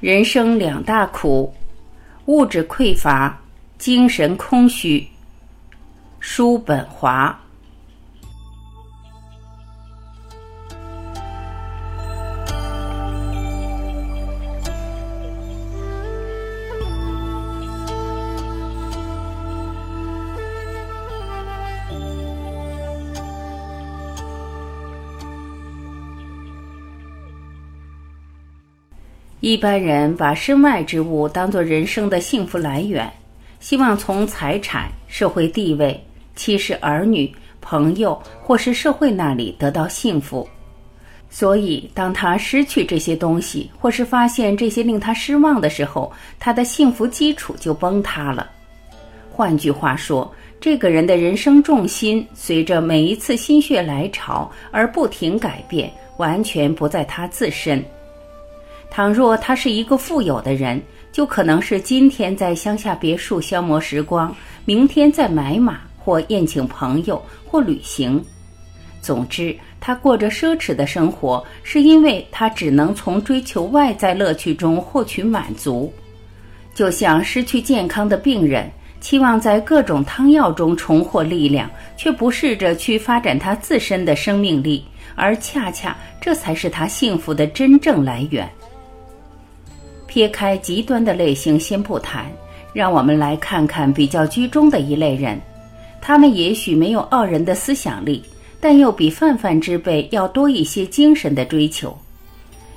人生两大苦：物质匮乏，精神空虚。叔本华。一般人把身外之物当作人生的幸福来源，希望从财产、社会地位、妻室儿女、朋友或是社会那里得到幸福。所以，当他失去这些东西，或是发现这些令他失望的时候，他的幸福基础就崩塌了。换句话说，这个人的人生重心随着每一次心血来潮而不停改变，完全不在他自身。倘若他是一个富有的人，就可能是今天在乡下别墅消磨时光，明天在买马或宴请朋友或旅行。总之，他过着奢侈的生活，是因为他只能从追求外在乐趣中获取满足。就像失去健康的病人，期望在各种汤药中重获力量，却不试着去发展他自身的生命力，而恰恰这才是他幸福的真正来源。撇开极端的类型先不谈，让我们来看看比较居中的一类人。他们也许没有傲人的思想力，但又比泛泛之辈要多一些精神的追求。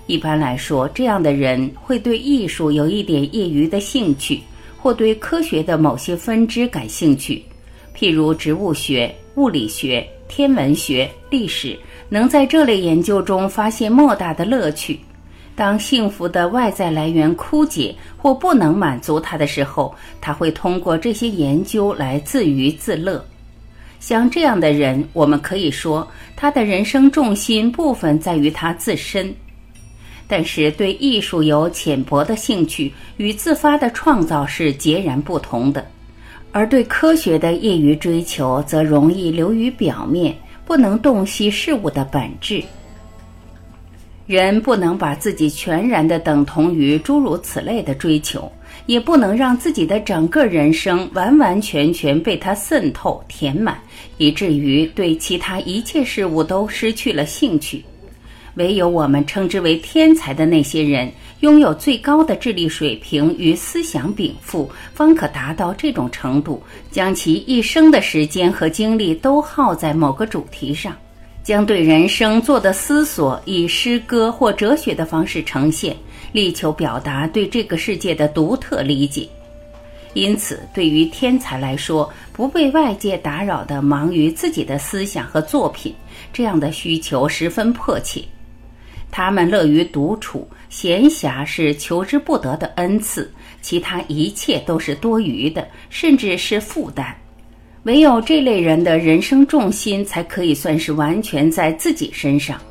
一般来说，这样的人会对艺术有一点业余的兴趣，或对科学的某些分支感兴趣，譬如植物学、物理学、天文学、历史，能在这类研究中发现莫大的乐趣。当幸福的外在来源枯竭或不能满足他的时候，他会通过这些研究来自娱自乐。像这样的人，我们可以说他的人生重心部分在于他自身。但是，对艺术有浅薄的兴趣与自发的创造是截然不同的，而对科学的业余追求则容易流于表面，不能洞悉事物的本质。人不能把自己全然的等同于诸如此类的追求，也不能让自己的整个人生完完全全被它渗透填满，以至于对其他一切事物都失去了兴趣。唯有我们称之为天才的那些人，拥有最高的智力水平与思想禀赋，方可达到这种程度，将其一生的时间和精力都耗在某个主题上。将对人生做的思索以诗歌或哲学的方式呈现，力求表达对这个世界的独特理解。因此，对于天才来说，不被外界打扰的忙于自己的思想和作品，这样的需求十分迫切。他们乐于独处，闲暇是求之不得的恩赐，其他一切都是多余的，甚至是负担。唯有这类人的人生重心才可以算是完全在自己身上。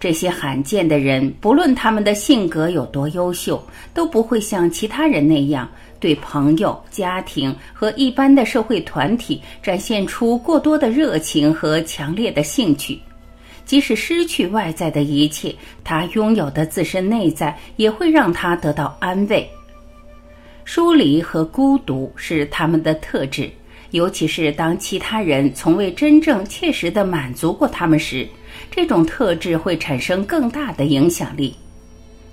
这些罕见的人，不论他们的性格有多优秀，都不会像其他人那样对朋友、家庭和一般的社会团体展现出过多的热情和强烈的兴趣。即使失去外在的一切，他拥有的自身内在也会让他得到安慰。疏离和孤独是他们的特质。尤其是当其他人从未真正切实的满足过他们时，这种特质会产生更大的影响力。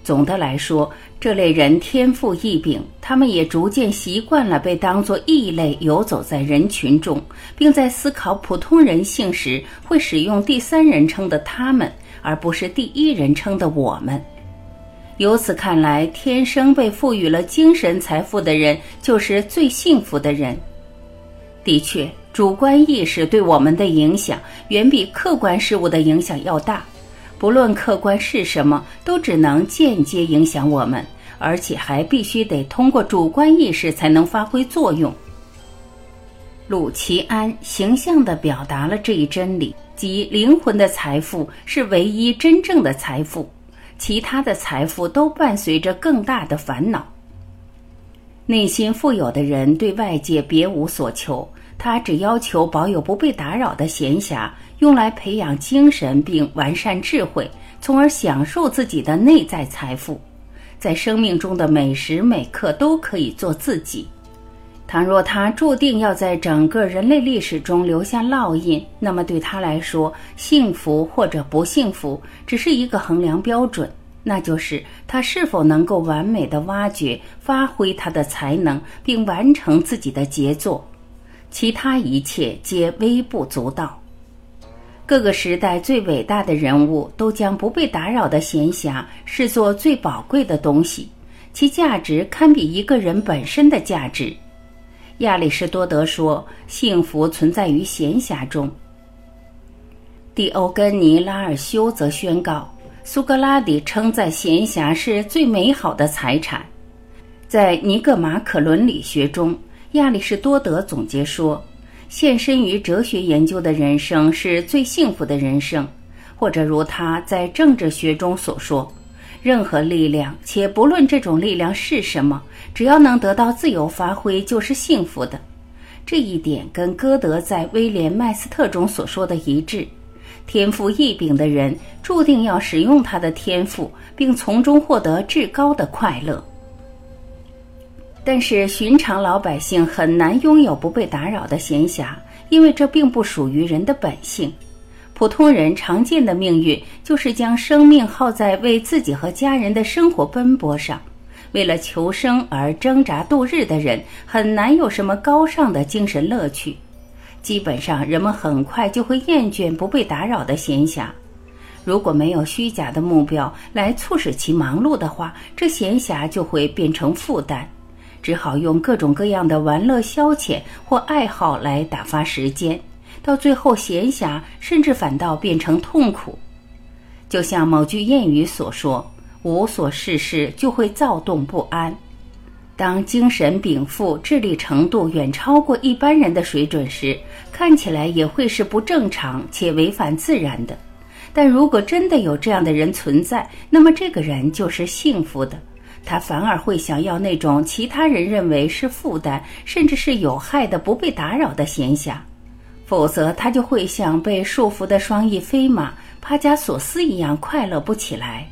总的来说，这类人天赋异禀，他们也逐渐习惯了被当作异类游走在人群中，并在思考普通人性时会使用第三人称的他们，而不是第一人称的我们。由此看来，天生被赋予了精神财富的人，就是最幸福的人。的确，主观意识对我们的影响远比客观事物的影响要大。不论客观是什么，都只能间接影响我们，而且还必须得通过主观意识才能发挥作用。鲁奇安形象地表达了这一真理：即灵魂的财富是唯一真正的财富，其他的财富都伴随着更大的烦恼。内心富有的人对外界别无所求，他只要求保有不被打扰的闲暇，用来培养精神并完善智慧，从而享受自己的内在财富。在生命中的每时每刻都可以做自己。倘若他注定要在整个人类历史中留下烙印，那么对他来说，幸福或者不幸福只是一个衡量标准，那就是他是否能够完美的挖掘、发挥他的才能，并完成自己的杰作。其他一切皆微不足道。各个时代最伟大的人物都将不被打扰的闲暇视作最宝贵的东西，其价值堪比一个人本身的价值。亚里士多德说：“幸福存在于闲暇中。”蒂欧根尼拉尔修则宣告：“苏格拉底称赞闲暇是最美好的财产。”在《尼格马可伦理学》中，亚里士多德总结说：“献身于哲学研究的人生是最幸福的人生。”或者如他在政治学中所说。任何力量，且不论这种力量是什么，只要能得到自由发挥，就是幸福的。这一点跟歌德在《威廉·麦斯特》中所说的一致。天赋异禀的人注定要使用他的天赋，并从中获得至高的快乐。但是，寻常老百姓很难拥有不被打扰的闲暇，因为这并不属于人的本性。普通人常见的命运就是将生命耗在为自己和家人的生活奔波上，为了求生而挣扎度日的人很难有什么高尚的精神乐趣。基本上，人们很快就会厌倦不被打扰的闲暇。如果没有虚假的目标来促使其忙碌的话，这闲暇就会变成负担，只好用各种各样的玩乐消遣或爱好来打发时间。到最后，闲暇甚至反倒变成痛苦，就像某句谚语所说：“无所事事就会躁动不安。”当精神禀赋、智力程度远超过一般人的水准时，看起来也会是不正常且违反自然的。但如果真的有这样的人存在，那么这个人就是幸福的，他反而会想要那种其他人认为是负担甚至是有害的不被打扰的闲暇。否则，他就会像被束缚的双翼飞马帕加索斯一样快乐不起来。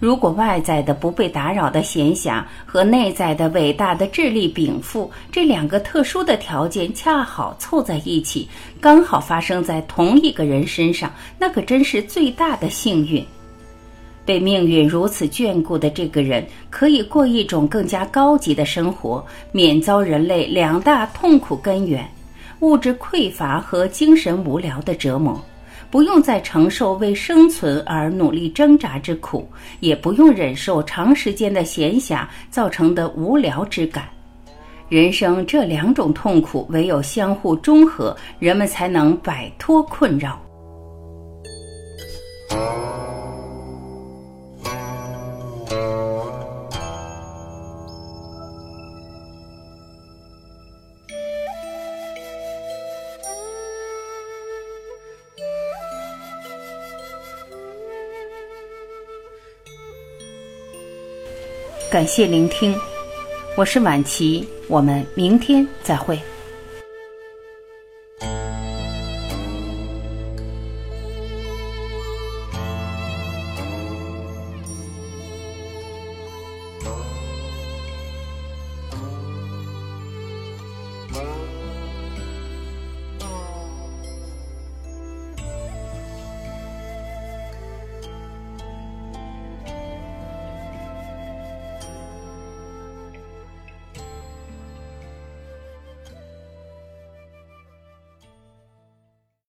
如果外在的不被打扰的闲暇和内在的伟大的智力禀赋这两个特殊的条件恰好凑在一起，刚好发生在同一个人身上，那可真是最大的幸运。被命运如此眷顾的这个人，可以过一种更加高级的生活，免遭人类两大痛苦根源。物质匮乏和精神无聊的折磨，不用再承受为生存而努力挣扎之苦，也不用忍受长时间的闲暇造成的无聊之感。人生这两种痛苦唯有相互中和，人们才能摆脱困扰。感谢聆听，我是晚琪，我们明天再会。